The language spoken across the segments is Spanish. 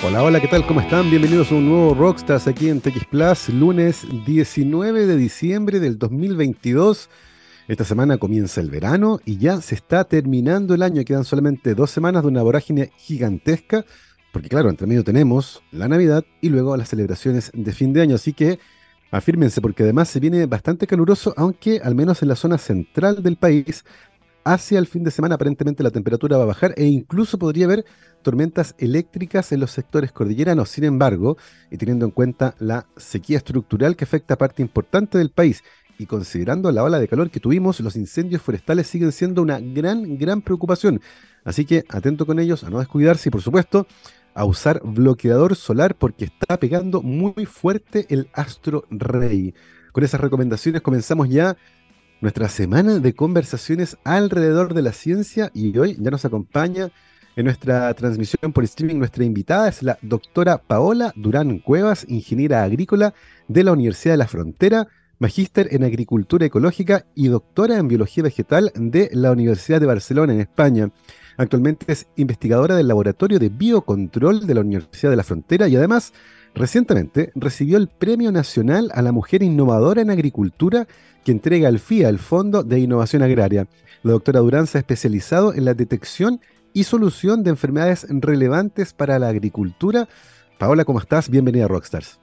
Hola, hola, ¿qué tal? ¿Cómo están? Bienvenidos a un nuevo Rockstars aquí en TX Plus, lunes 19 de diciembre del 2022. Esta semana comienza el verano y ya se está terminando el año. Quedan solamente dos semanas de una vorágine gigantesca, porque claro, entre medio tenemos la Navidad y luego las celebraciones de fin de año. Así que afírmense, porque además se viene bastante caluroso, aunque al menos en la zona central del país hacia el fin de semana aparentemente la temperatura va a bajar e incluso podría haber tormentas eléctricas en los sectores cordilleranos. Sin embargo, y teniendo en cuenta la sequía estructural que afecta a parte importante del país y considerando la ola de calor que tuvimos, los incendios forestales siguen siendo una gran, gran preocupación. Así que atento con ellos, a no descuidarse y por supuesto a usar bloqueador solar porque está pegando muy fuerte el astro rey. Con esas recomendaciones comenzamos ya nuestra semana de conversaciones alrededor de la ciencia y hoy ya nos acompaña en nuestra transmisión por streaming nuestra invitada es la doctora Paola Durán Cuevas, ingeniera agrícola de la Universidad de la Frontera, magíster en agricultura ecológica y doctora en biología vegetal de la Universidad de Barcelona en España. Actualmente es investigadora del Laboratorio de Biocontrol de la Universidad de la Frontera y además recientemente recibió el Premio Nacional a la Mujer Innovadora en Agricultura que entrega el FIA, el Fondo de Innovación Agraria. La doctora Durán se ha especializado en la detección y solución de enfermedades relevantes para la agricultura. Paola, ¿cómo estás? Bienvenida a Rockstars.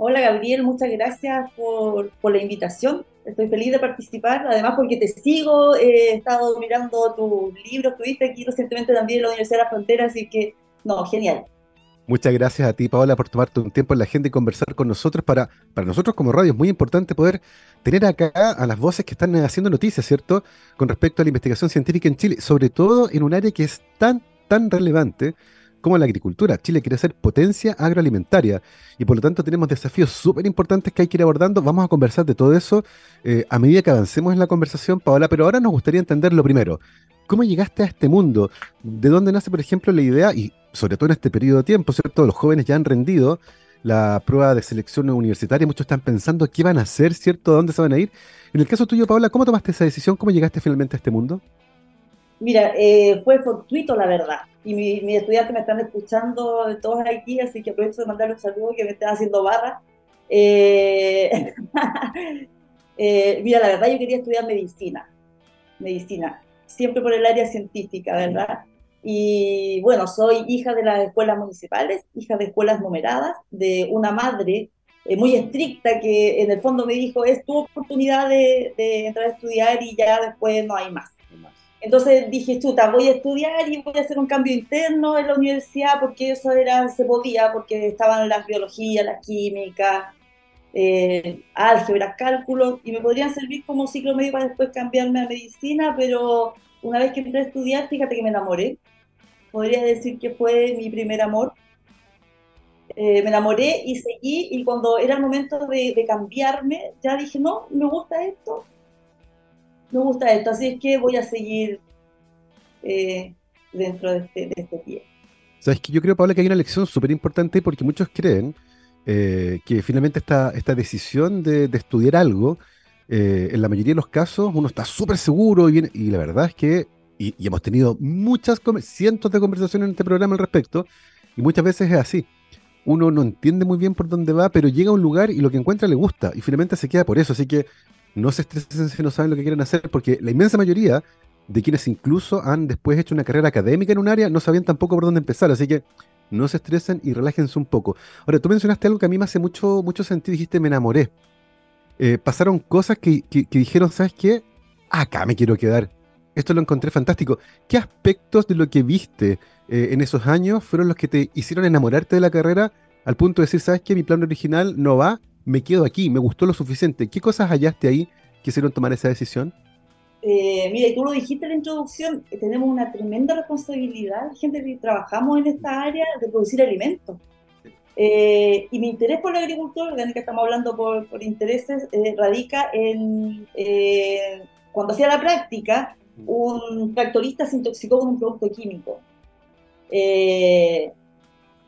Hola Gabriel, muchas gracias por, la invitación. Estoy feliz de participar, además porque te sigo, he estado mirando tus libros, estuviste aquí recientemente también en la Universidad de la Frontera, así que, no, genial. Muchas gracias a ti, Paola, por tomarte un tiempo en la agenda y conversar con nosotros. Para, para nosotros como radio es muy importante poder tener acá a las voces que están haciendo noticias, ¿cierto? Con respecto a la investigación científica en Chile, sobre todo en un área que es tan, tan relevante como la agricultura. Chile quiere ser potencia agroalimentaria y por lo tanto tenemos desafíos súper importantes que hay que ir abordando. Vamos a conversar de todo eso eh, a medida que avancemos en la conversación, Paola, pero ahora nos gustaría entender lo primero. ¿Cómo llegaste a este mundo? ¿De dónde nace, por ejemplo, la idea? Y sobre todo en este periodo de tiempo, ¿cierto? Los jóvenes ya han rendido la prueba de selección universitaria, muchos están pensando qué van a hacer, ¿cierto? ¿Dónde se van a ir? En el caso tuyo, Paola, ¿cómo tomaste esa decisión? ¿Cómo llegaste finalmente a este mundo? Mira, eh, fue fortuito, la verdad. Y mis mi estudiantes me están escuchando todos aquí, así que aprovecho de mandarle un saludo que me están haciendo barra. Eh, eh, mira, la verdad, yo quería estudiar medicina. Medicina. Siempre por el área científica, ¿verdad? Y bueno, soy hija de las escuelas municipales, hija de escuelas numeradas, de una madre eh, muy estricta que en el fondo me dijo, es tu oportunidad de, entrar a estudiar y ya después no hay más. Entonces dije, chuta, voy a estudiar y voy a hacer un cambio interno en la universidad porque eso era, se podía, porque estaban las biologías, la química, eh, álgebra, cálculo, y me podrían servir como ciclo medio para después cambiarme a medicina, pero una vez que entré a estudiar, fíjate que me enamoré. Podría decir que fue mi primer amor. Eh, me enamoré y seguí y cuando era el momento de, cambiarme, ya dije, no, me gusta esto, me gusta esto, así es que voy a seguir eh, dentro de este, de este pie. Sabes que yo creo, Paula, que hay una lección súper importante porque muchos creen eh, que finalmente esta, esta decisión de, estudiar algo eh, en la mayoría de los casos uno está súper seguro y, y, la verdad es que, y, hemos tenido muchas, cientos de conversaciones en este programa al respecto, y muchas veces es así. Uno no entiende muy bien por dónde va, pero llega a un lugar y lo que encuentra le gusta, y finalmente se queda por eso. Así que no se estresen si no saben lo que quieren hacer, porque la inmensa mayoría de quienes incluso han después hecho una carrera académica en un área no sabían tampoco por dónde empezar. Así que no se estresen y relájense un poco. Ahora, tú mencionaste algo que a mí me hace mucho, mucho sentido, dijiste me enamoré. Eh, pasaron cosas que, dijeron, ¿sabes qué? Acá me quiero quedar. Esto lo encontré fantástico. ¿Qué aspectos de lo que viste eh, en esos años fueron los que te hicieron enamorarte de la carrera al punto de decir, ¿sabes qué? Mi plan original no va, me quedo aquí, me gustó lo suficiente. ¿Qué cosas hallaste ahí que hicieron tomar esa decisión? Eh, mira, y tú lo dijiste en la introducción, tenemos una tremenda responsabilidad, gente que trabajamos en esta área, de producir alimentos. Eh, y mi interés por la agricultura que estamos hablando por, intereses, eh, radica en eh, cuando hacía la práctica, un tractorista se intoxicó con un producto químico.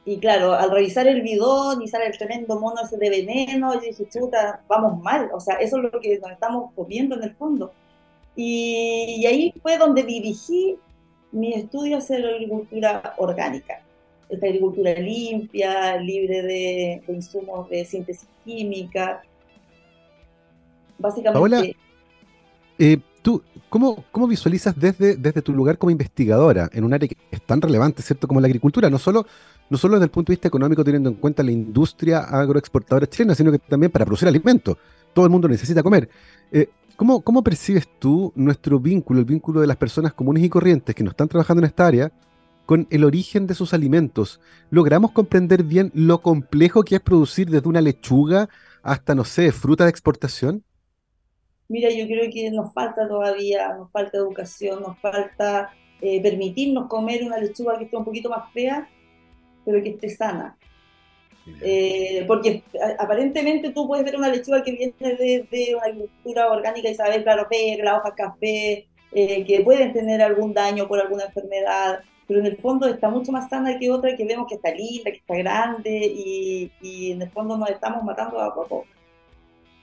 y claro, al revisar el bidón y sale el tremendo mono de veneno, yo dije, chuta, vamos mal. O sea, eso es lo que nos estamos comiendo en el fondo. Y, ahí fue donde dirigí mi estudio hacia la agricultura orgánica esta agricultura limpia, libre de, insumos de síntesis química. Básicamente... Eh, tú, ¿cómo, ¿cómo, visualizas desde, desde tu lugar como investigadora en un área que es tan relevante, ¿cierto?, como la agricultura, no solo, no solo desde el punto de vista económico, teniendo en cuenta la industria agroexportadora chilena, sino que también para producir alimentos. Todo el mundo necesita comer. Eh, ¿cómo, ¿Cómo percibes tú nuestro vínculo, el vínculo de las personas comunes y corrientes que no están trabajando en esta área, con el origen de sus alimentos? ¿Logramos comprender bien lo complejo que es producir desde una lechuga hasta, no sé, fruta de exportación? Mira, yo creo que nos falta todavía, nos falta educación, nos falta eh, permitirnos comer una lechuga que esté un poquito más fea, pero que esté sana. Eh, porque aparentemente tú puedes ver una lechuga que viene de, una agricultura orgánica y sabes, claro, que la hoja café, eh, que pueden tener algún daño por alguna enfermedad, pero en el fondo está mucho más sana que otra que vemos que está linda, que está grande y, y en el fondo nos estamos matando a poco.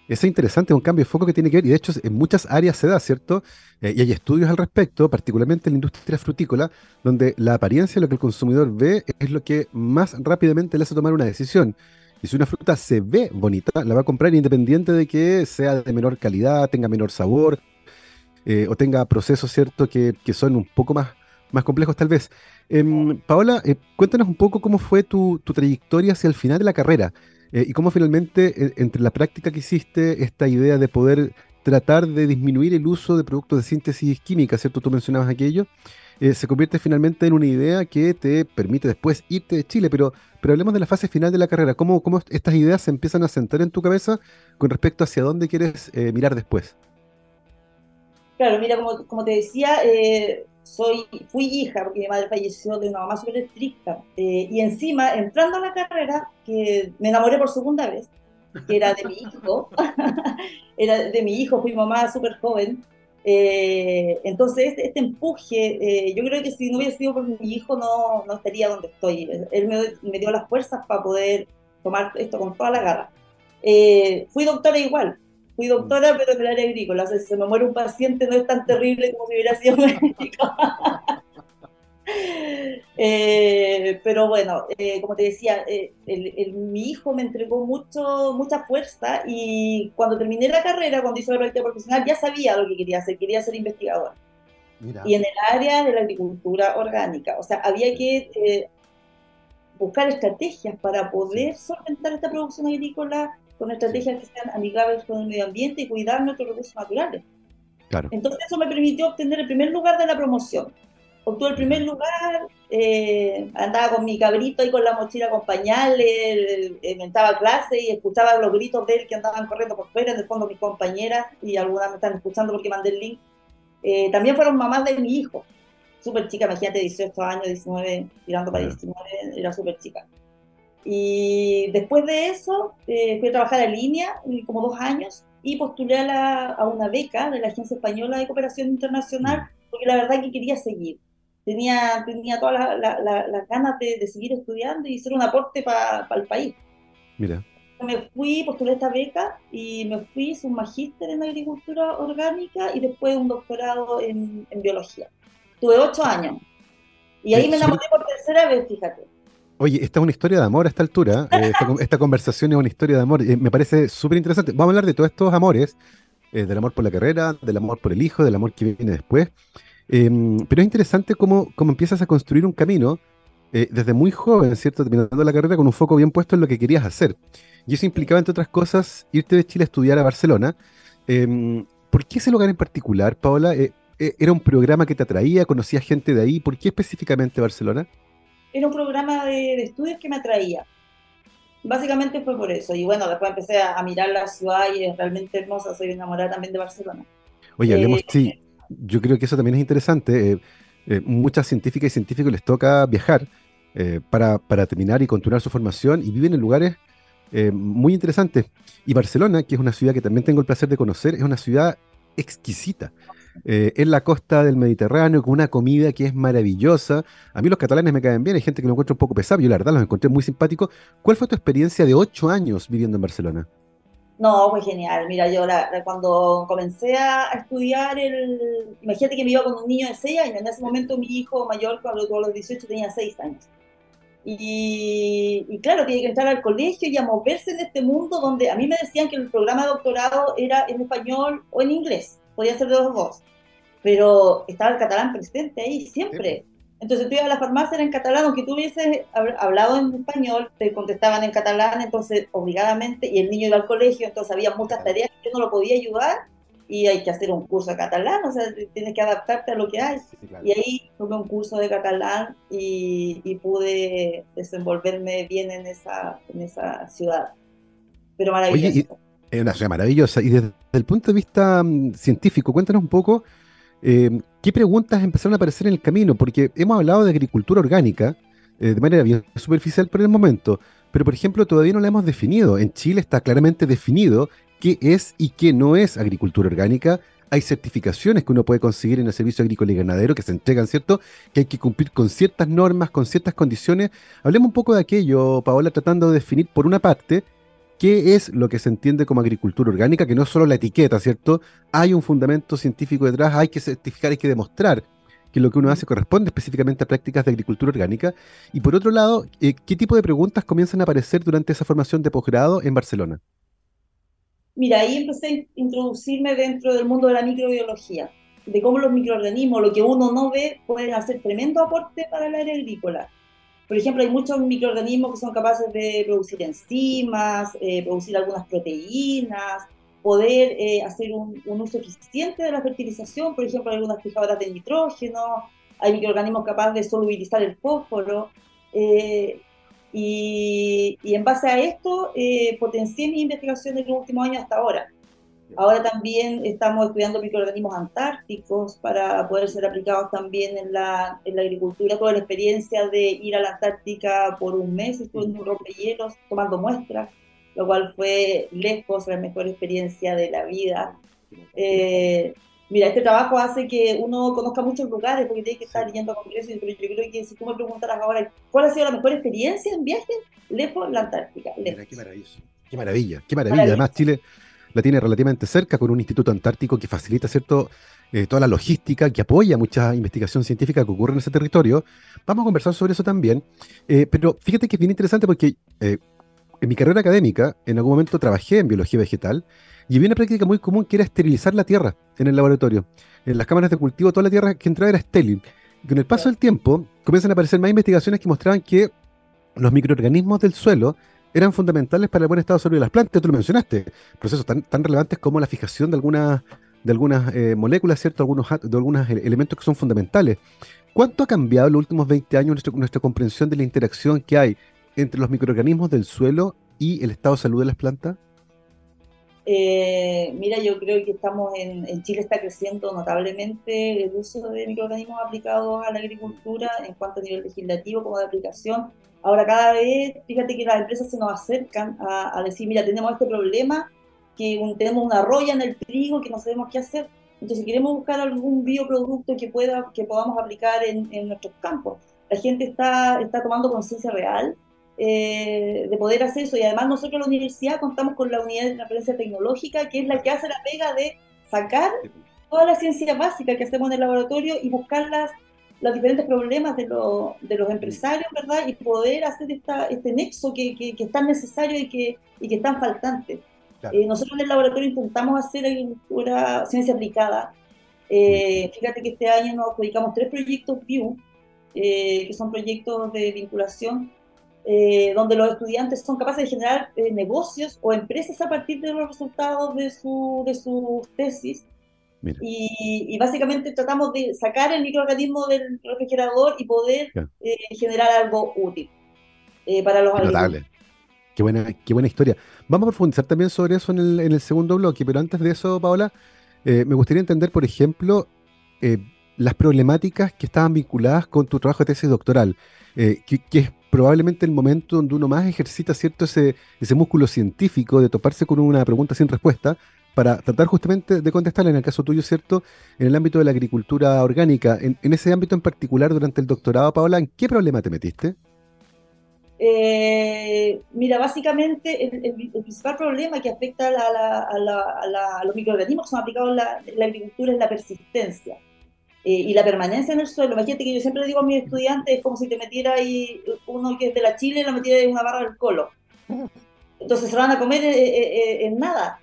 Es interesante, es un cambio de foco que tiene que ver, y de hecho en muchas áreas se da, ¿cierto? Eh, y hay estudios al respecto, particularmente en la industria frutícola, donde la apariencia, lo que el consumidor ve, es lo que más rápidamente le hace tomar una decisión. Y si una fruta se ve bonita, la va a comprar independiente de que sea de menor calidad, tenga menor sabor, eh, o tenga procesos, ¿cierto?, que, son un poco más, más complejos tal vez. Em, Paola, eh, cuéntanos un poco cómo fue tu, tu trayectoria hacia el final de la carrera. Eh, y cómo finalmente, eh, entre la práctica que hiciste, esta idea de poder tratar de disminuir el uso de productos de síntesis química, ¿cierto? Tú mencionabas aquello, eh, se convierte finalmente en una idea que te permite después irte de Chile, pero, pero hablemos de la fase final de la carrera, ¿cómo, cómo estas ideas se empiezan a sentar en tu cabeza con respecto hacia dónde quieres mirar después? Claro, mira, como, como te decía, soy, fui hija, porque mi madre falleció de una mamá súper estricta, eh, y encima, entrando a la carrera, que me enamoré por segunda vez, que era de mi hijo, era de mi hijo, fui mamá súper joven, eh, entonces este, este empuje, eh, yo creo que si no hubiera sido por mi hijo no, no estaría donde estoy, él me, me dio las fuerzas para poder tomar esto con toda la garra. fui doctora igual, fui doctora, pero en el área agrícola. O sea, si se me muere un paciente no es tan terrible como si hubiera sido médico. Eh, pero bueno, eh, como te decía, eh, mi hijo me entregó mucho, mucha fuerza y cuando terminé la carrera, cuando hice la práctica profesional, ya sabía lo que quería hacer, quería ser investigador. Y en el área de la agricultura orgánica, o sea, había que buscar estrategias para poder solventar esta producción agrícola con estrategias que sean amigables con el medio ambiente y cuidar nuestros recursos naturales. Claro. Entonces eso me permitió obtener el primer lugar de la promoción. Obtuve el primer lugar, eh, andaba con mi cabrito y con la mochila con pañales, inventaba eh, clase y escuchaba los gritos de él que andaban corriendo por fuera, en el fondo mis compañeras, y algunas me están escuchando porque mandé el link, eh, también fueron mamás de mi hijo, súper chica, imagínate, 18 años, 19, tirando para 19, era súper chica. Y después de eso eh, fui a trabajar en línea, como dos años, y postulé a, a, una beca de la Agencia Española de Cooperación Internacional, mm. porque la verdad que quería seguir. Tenía, tenía todas las ganas de, seguir estudiando y hacer un aporte para el país. Mira. Me fui, postulé esta beca y me fui, hice un magíster en agricultura orgánica y después un doctorado en, en biología. Tuve ocho años. Y ahí me enamoré por tercera vez, fíjate. Oye, esta es una historia de amor a esta altura. Eh, esta, conversación es una historia de amor. Eh, me parece súper interesante. Vamos a hablar de todos estos amores, eh, del amor por la carrera, del amor por el hijo, del amor que viene después. Em, pero es interesante cómo, cómo, empiezas a construir un camino desde muy joven, ¿cierto? Terminando la carrera con un foco bien puesto en lo que querías hacer. Y eso implicaba, entre otras cosas, irte de Chile a estudiar a Barcelona. Em, ¿Por qué ese lugar en particular, Paola? ¿Era un programa que te atraía? ¿Conocías gente de ahí? ¿Por qué específicamente Barcelona? Era un programa de, estudios que me atraía. Básicamente fue por eso. Y bueno, después empecé a, mirar la ciudad y es realmente hermosa. Soy enamorada también de Barcelona. Oye, hablemos, eh, sí, yo creo que eso también es interesante. Eh, eh, muchas científicas y científicos les toca viajar para, para, terminar y continuar su formación y viven en lugares muy interesantes. Y Barcelona, que es una ciudad que también tengo el placer de conocer, es una ciudad exquisita eh, en la costa del Mediterráneo, con una comida que es maravillosa. A mí los catalanes me caen bien, hay gente que lo encuentra un poco pesado, yo la verdad los encontré muy simpáticos. ¿Cuál fue tu experiencia de ocho años viviendo en Barcelona? No, fue genial. Mira, yo cuando comencé a, estudiar, el, imagínate que me iba con un niño de seis años. En ese momento mi hijo mayor, cuando tuvo los 18, tenía seis años. Y, claro, tiene que entrar al colegio y a moverse en este mundo donde a mí me decían que el programa de doctorado era en español o en inglés, podía ser de los dos, pero estaba el catalán presente ahí siempre. Entonces tú ibas a la farmacia era en catalán, aunque tú hubieses hablado en español, te contestaban en catalán, entonces obligadamente, y el niño iba al colegio, entonces había muchas tareas que yo no lo podía ayudar, y hay que hacer un curso de catalán, o sea, tienes que adaptarte a lo que hay. Y ahí tuve un curso de catalán y, pude desenvolverme bien en esa, en esa ciudad. Pero maravilloso. Es una ciudad maravillosa. Y desde el punto de vista mm, científico, cuéntanos un poco eh, qué preguntas empezaron a aparecer en el camino, porque hemos hablado de agricultura orgánica eh, de manera bien superficial por el momento, pero por ejemplo todavía no la hemos definido. En Chile está claramente definido qué es y qué no es agricultura orgánica. Hay certificaciones que uno puede conseguir en el servicio agrícola y ganadero que se entregan, ¿cierto? Que hay que cumplir con ciertas normas, con ciertas condiciones. Hablemos un poco de aquello, Paola, tratando de definir por una parte qué es lo que se entiende como agricultura orgánica, que no es solo la etiqueta, ¿cierto? Hay un fundamento científico detrás, hay que certificar, hay que demostrar que lo que uno hace corresponde específicamente a prácticas de agricultura orgánica. Y por otro lado, eh, ¿qué tipo de preguntas comienzan a aparecer durante esa formación de posgrado en Barcelona? Mira, ahí empecé a introducirme dentro del mundo de la microbiología, de cómo los microorganismos, lo que uno no ve, pueden hacer tremendo aporte para el área agrícola. Por ejemplo, hay muchos microorganismos que son capaces de producir enzimas, eh, producir algunas proteínas, poder eh, hacer un, uso eficiente de la fertilización, por ejemplo, algunas fijadoras de nitrógeno, hay microorganismos capaces de solubilizar el fósforo. Eh, y, en base a esto, potencié mi investigación en los últimos años hasta ahora. Ahora también estamos estudiando microorganismos antárticos para poder ser aplicados también en la, en la agricultura. Toda la experiencia de ir a la Antártica por un mes, estuve en un rompehielos tomando muestras, lo cual fue lejos la mejor experiencia de la vida. Eh, Mira, este trabajo hace que uno conozca muchos lugares porque tiene que estar yendo a congresos, pero yo creo que si tú me preguntaras ahora cuál ha sido la mejor experiencia en viaje, lejos la Antártica. Mira, qué maravilloso. Qué maravilla, qué maravilla. Además, Chile la tiene relativamente cerca con un instituto antártico que facilita, ¿cierto? Eh, toda la logística, que apoya mucha investigación científica que ocurre en ese territorio. Vamos a conversar sobre eso también. Eh, pero fíjate que es bien interesante porque eh, en mi carrera académica, en algún momento trabajé en biología vegetal y había una práctica muy común que era esterilizar la tierra en el laboratorio. En las cámaras de cultivo, toda la tierra que entraba era estéril. Y con el paso del tiempo, comienzan a aparecer más investigaciones que mostraban que los microorganismos del suelo eran fundamentales para el buen estado de salud de las plantas. Tú lo mencionaste, procesos tan, relevantes como la fijación de algunas, de algunas eh, moléculas, ¿cierto? Algunos, de algunos elementos que son fundamentales. ¿Cuánto ha cambiado en los últimos 20 años nuestra, nuestra comprensión de la interacción que hay entre los microorganismos del suelo y el estado de salud de las plantas? Eh, mira, yo creo que estamos en, en, Chile está creciendo notablemente el uso de microorganismos aplicados a la agricultura en cuanto a nivel legislativo como de aplicación. Ahora cada vez, fíjate que las empresas se nos acercan a, decir, mira, tenemos este problema, que tenemos una roya en el trigo, que no sabemos qué hacer. Entonces queremos buscar algún bioproducto que, pueda, que podamos aplicar en, en nuestros campos. La gente está, está tomando conciencia real eh, de poder hacer eso. Y además nosotros en la universidad contamos con la unidad de transferencia tecnológica, que es la que hace la pega de sacar toda la ciencia básica que hacemos en el laboratorio y buscar las, los diferentes problemas de, de los empresarios, ¿verdad? Y poder hacer esta, este nexo que, que, es tan necesario y que, y que es tan faltante. Eh, nosotros en el laboratorio intentamos hacer agricultura, ciencia aplicada. Eh, fíjate que este año nos dedicamos tres proyectos VIEW, que son proyectos de vinculación eh, donde los estudiantes son capaces de generar eh, negocios o empresas a partir de los resultados de su, de su tesis. Y, básicamente tratamos de sacar el microorganismo del refrigerador y poder eh, generar algo útil para los agricultores. Qué buena, qué buena historia. Vamos a profundizar también sobre eso en el, en el segundo bloque, pero antes de eso, Paola, me gustaría entender, por ejemplo, las problemáticas que estaban vinculadas con tu trabajo de tesis doctoral, que, que, es probablemente el momento donde uno más ejercita cierto ese, ese músculo científico de toparse con una pregunta sin respuesta para tratar justamente de contestarla, en el caso tuyo, ¿cierto? En el ámbito de la agricultura orgánica, en, ese ámbito en particular durante el doctorado, Paola, ¿en qué problema te metiste? Eh, mira, básicamente el, principal problema que afecta a, los microorganismos que son aplicados en la, agricultura es la persistencia. Y la permanencia en el suelo. Imagínate que yo siempre le digo a mis estudiantes, es como si te metiera ahí uno que es de la Chile y lo metiera en una barra del colo. Entonces se van a comer en nada.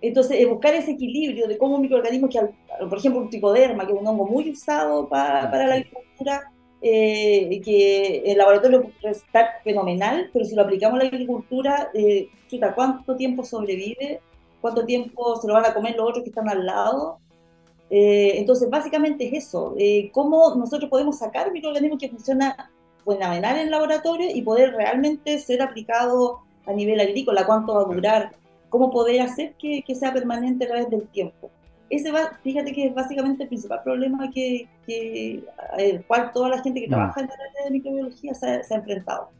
Entonces, buscar ese equilibrio de cómo un microorganismo que, por ejemplo, un tricoderma, que es un hongo muy usado para, para la agricultura, eh, que el laboratorio está fenomenal, pero si lo aplicamos a la agricultura, eh, ¿cuánto tiempo sobrevive? ¿Cuánto tiempo se lo van a comer los otros que están al lado? Eh, entonces, básicamente es eso, eh, cómo nosotros podemos sacar microorganismos que funcionan fenomenal en el laboratorio y poder realmente ser aplicado a nivel agrícola, cuánto va a durar, cómo poder hacer que, que sea permanente a través del tiempo ese va, fíjate que es básicamente el principal problema que, que el cual toda la gente que mm. trabaja en la área de microbiología se, ha enfrentado.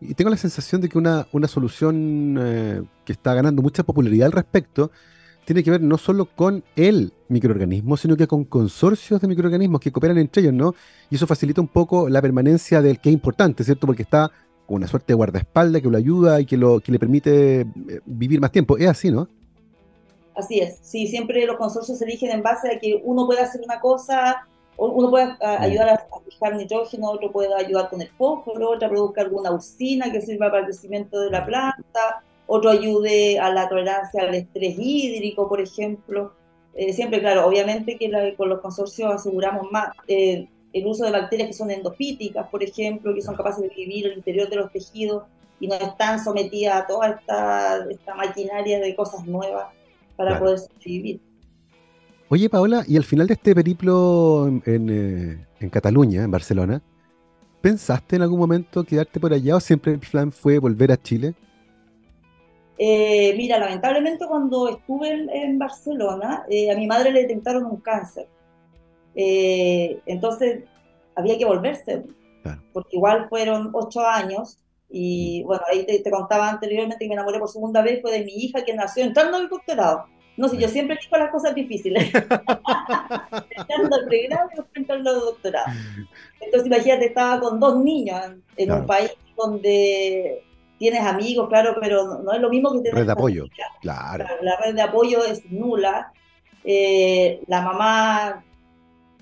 Y tengo la sensación de que una, una solución eh, que está ganando mucha popularidad al respecto tiene que ver no solo con el microorganismo, sino que con consorcios de microorganismos que cooperan entre ellos, ¿no? Y eso facilita un poco la permanencia del que es importante, ¿cierto? Porque está con una suerte de guardaespaldas que lo ayuda y que, lo, que le permite eh, vivir más tiempo. Es así, ¿no? Así es, sí, siempre los consorcios se eligen en base a que uno puede hacer una cosa, uno puede ayudar a, fijar nitrógeno, otro puede ayudar con el fósforo, otro produzca alguna usina que sirva para el crecimiento de la planta, otro ayude a la tolerancia al estrés hídrico, por ejemplo. Eh, siempre, claro, obviamente que con los consorcios aseguramos más eh, el uso de bacterias que son endofíticas, por ejemplo, que son capaces de vivir en el interior de los tejidos y no están sometidas a toda esta, esta maquinaria de cosas nuevas para poder sobrevivir. Oye, Paola, y al final de este periplo en, eh, Cataluña, en Barcelona, ¿pensaste en algún momento quedarte por allá o siempre el plan fue volver a Chile? Eh, mira, lamentablemente cuando estuve en, Barcelona, eh, a mi madre le detectaron un cáncer. entonces había que volverse, porque igual fueron ocho años y bueno, ahí te, contaba anteriormente que me enamoré por segunda vez, fue de mi hija que nació entrando al doctorado. No sé, yo siempre elijo las cosas difíciles. entrando al pregrado y entrando al doctorado. Entonces, imagínate, estaba con dos niños en, un país donde tienes amigos, claro, pero no, es lo mismo que tener. Red de apoyo, claro. La red de apoyo es nula. Eh, la mamá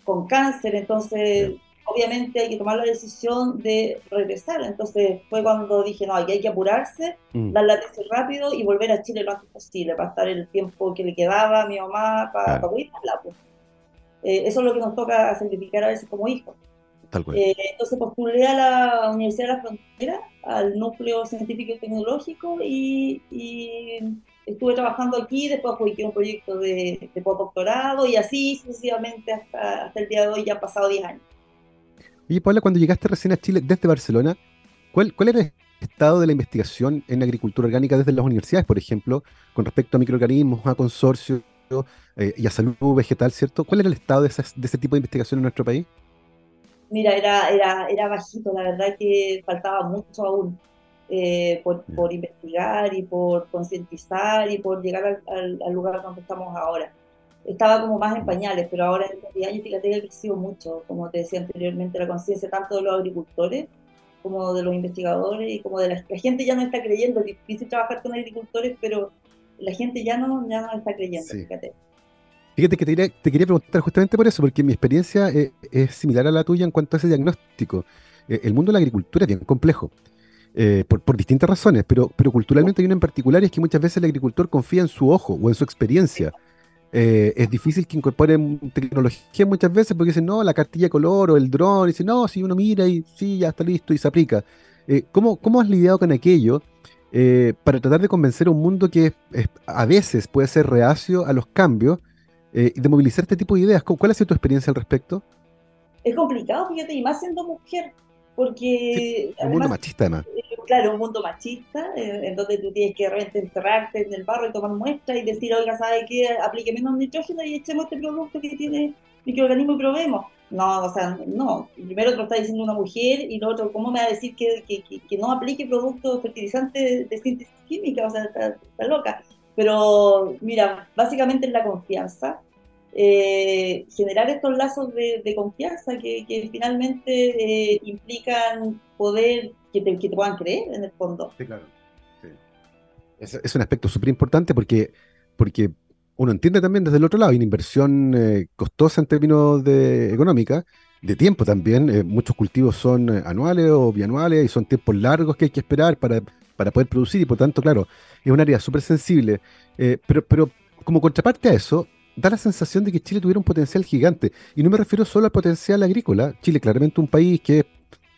con cáncer, entonces obviamente hay que tomar la decisión de regresar. Entonces fue cuando dije, no, aquí hay que apurarse, mm. dar la tesis rápido y volver a Chile lo antes posible, para estar el tiempo que le quedaba a mi mamá, para, claro. pues. eh, eso es lo que nos toca sacrificar a veces como hijos. Eh, entonces postulé a la Universidad de la Frontera, al núcleo científico y tecnológico, y, estuve trabajando aquí, después publiqué un proyecto de, de postdoctorado, y así sucesivamente hasta, hasta el día de hoy, ya han pasado 10 años. Oye, Paula, cuando llegaste recién a Chile desde Barcelona, ¿cuál, ¿cuál era el estado de la investigación en agricultura orgánica desde las universidades, por ejemplo, con respecto a microorganismos, a consorcios eh, y a salud vegetal, ¿cierto? ¿Cuál era el estado de, ese tipo de investigación en nuestro país? Mira, era, era, era bajito, la verdad que faltaba mucho aún eh, por, por, investigar y por concientizar y por llegar al, al lugar donde estamos ahora. Estaba como más en pañales, pero ahora en estos años fíjate que ha crecido mucho, como te decía anteriormente, la conciencia tanto de los agricultores como de los investigadores y como de la, la gente ya no está creyendo, es difícil trabajar con agricultores, pero la gente ya no, ya no está creyendo, fíjate. Fíjate que te, quería preguntar justamente por eso, porque mi experiencia es, es, similar a la tuya en cuanto a ese diagnóstico. Eh, el mundo de la agricultura es bien complejo. Eh, por, distintas razones, pero, culturalmente hay una en particular y es que muchas veces el agricultor confía en su ojo o en su experiencia. Eh, es difícil que incorporen tecnología muchas veces porque dicen, no, la cartilla de color o el dron, y dicen, no, si uno mira y sí, ya está listo y se aplica. Eh, ¿cómo, has lidiado con aquello eh, para tratar de convencer a un mundo que a veces puede ser reacio a los cambios y de movilizar este tipo de ideas? ¿Cuál ha sido tu experiencia al respecto? Es complicado, fíjate, y más siendo mujer, porque... un mundo machista además. Eh, claro, un mundo machista, eh, en donde tú tienes que realmente enterrarte en el barro y tomar muestras y decir, oiga, ¿sabe qué? Aplique menos nitrógeno y echemos este producto que tiene microorganismo y probemos. No, o sea, no. Primero te lo está diciendo una mujer y lo otro, ¿cómo me va a decir que, que, que, no aplique productos fertilizantes de, síntesis química? O sea, está, está loca. Pero mira, básicamente es la confianza eh, generar estos lazos de, confianza que, finalmente eh, implican poder que te, puedan creer en el fondo. Sí, claro. Es, un aspecto súper importante porque, porque uno entiende también desde el otro lado, hay una inversión eh, costosa en términos de económica, de tiempo también. Eh, muchos cultivos son eh, anuales o bianuales y son tiempos largos que hay que esperar para, para poder producir y por tanto, claro, es un área súper sensible. pero, pero como contraparte a eso, da la sensación de que Chile tuviera un potencial gigante. Y no me refiero solo al potencial agrícola. Chile claramente un país que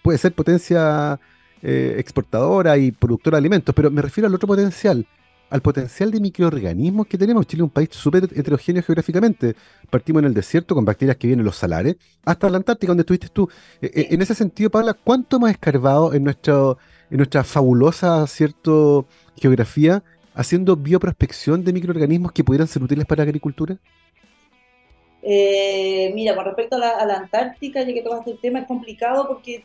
puede ser potencia exportadora y productora de alimentos, pero me refiero al otro potencial al potencial de microorganismos que tenemos. Chile es un país súper heterogéneo geográficamente. Partimos en el desierto con bacterias que vienen en los salares, hasta la Antártica, donde estuviste tú. Eh, eh, en ese sentido, Paula, ¿cuánto hemos escarbado en, nuestro, en nuestra fabulosa cierto, geografía haciendo bioprospección de microorganismos que pudieran ser útiles para la agricultura? Eh, mira, con respecto a la, a Antártica, ya que tocaste el tema, es complicado porque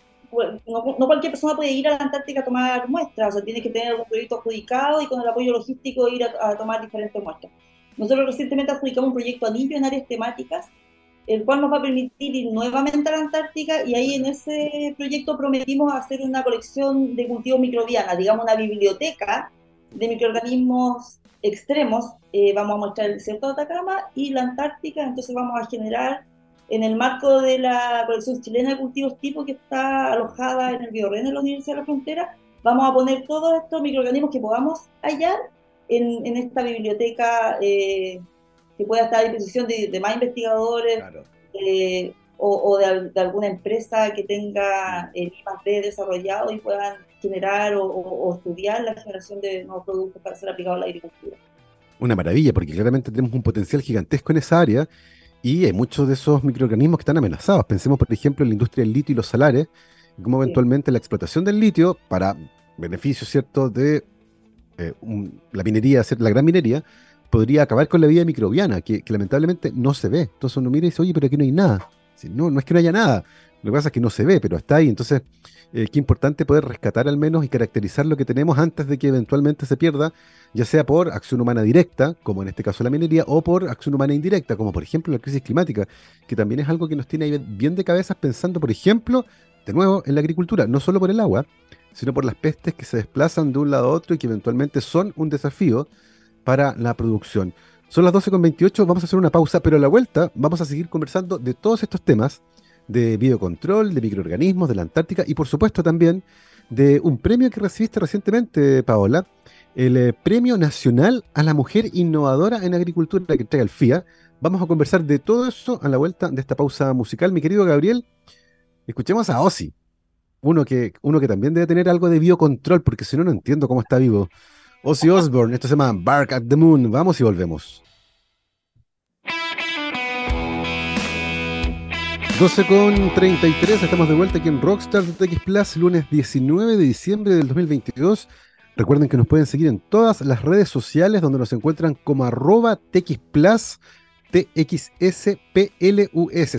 no, cualquier persona puede ir a la Antártica a tomar muestras, o sea, tienes que tener algún proyecto adjudicado y con el apoyo logístico ir a, tomar diferentes muestras. Nosotros recientemente adjudicamos un proyecto anillo en áreas temáticas, el cual nos va a permitir ir nuevamente a la Antártica y ahí en ese proyecto prometimos hacer una colección de cultivos microbianas, digamos una biblioteca de microorganismos extremos. Eh, vamos a mostrar el desierto de Atacama y la Antártica, entonces vamos a generar en el marco de la colección chilena de cultivos tipo que está alojada en el Biorren de la Universidad de la Frontera, vamos a poner todos estos microorganismos que podamos hallar en, en esta biblioteca eh, que pueda estar a disposición de, más investigadores eh, o, de, alguna empresa que tenga el I+D desarrollado y puedan generar o, estudiar la generación de nuevos productos para ser aplicados a la agricultura. Una maravilla, porque claramente tenemos un potencial gigantesco en esa área y hay muchos de esos microorganismos que están amenazados. Pensemos, por ejemplo, en la industria del litio y los salares, y cómo eventualmente la explotación del litio para beneficio cierto de eh, la minería, la gran minería, podría acabar con la vida microbiana, que, lamentablemente no se ve. Entonces uno mira y dice, oye, pero aquí no hay nada. no, no es que no haya nada. Lo que pasa es que no se ve, pero está ahí. Entonces, eh, qué importante poder rescatar al menos y caracterizar lo que tenemos antes de que eventualmente se pierda, ya sea por acción humana directa, como en este caso la minería, o por acción humana indirecta, como por ejemplo la crisis climática, que también es algo que nos tiene ahí bien de cabeza pensando, por ejemplo, de nuevo, en la agricultura, no solo por el agua, sino por las pestes que se desplazan de un lado a otro y que eventualmente son un desafío para la producción. Son las 12.28, vamos a hacer una pausa, pero a la vuelta vamos a seguir conversando de todos estos temas de biocontrol, de microorganismos, de la Antártica y por supuesto también de un premio que recibiste recientemente, Paola, el eh, Premio Nacional a la Mujer Innovadora en Agricultura que entrega el FIA. Vamos a conversar de todo eso a la vuelta de esta pausa musical. Mi querido Gabriel, escuchemos a Ozzy, uno que, uno que también debe tener algo de biocontrol, porque si no, no entiendo cómo está vivo. Ozzy Osbourne, esto se llama Bark at the Moon. Vamos y volvemos. 12 con 33, estamos de vuelta aquí en Rockstar TX Plus, lunes 19 de diciembre del 2022. Recuerden que nos pueden seguir en todas las redes sociales donde nos encuentran como arroba TX Plus, TXSPLUS.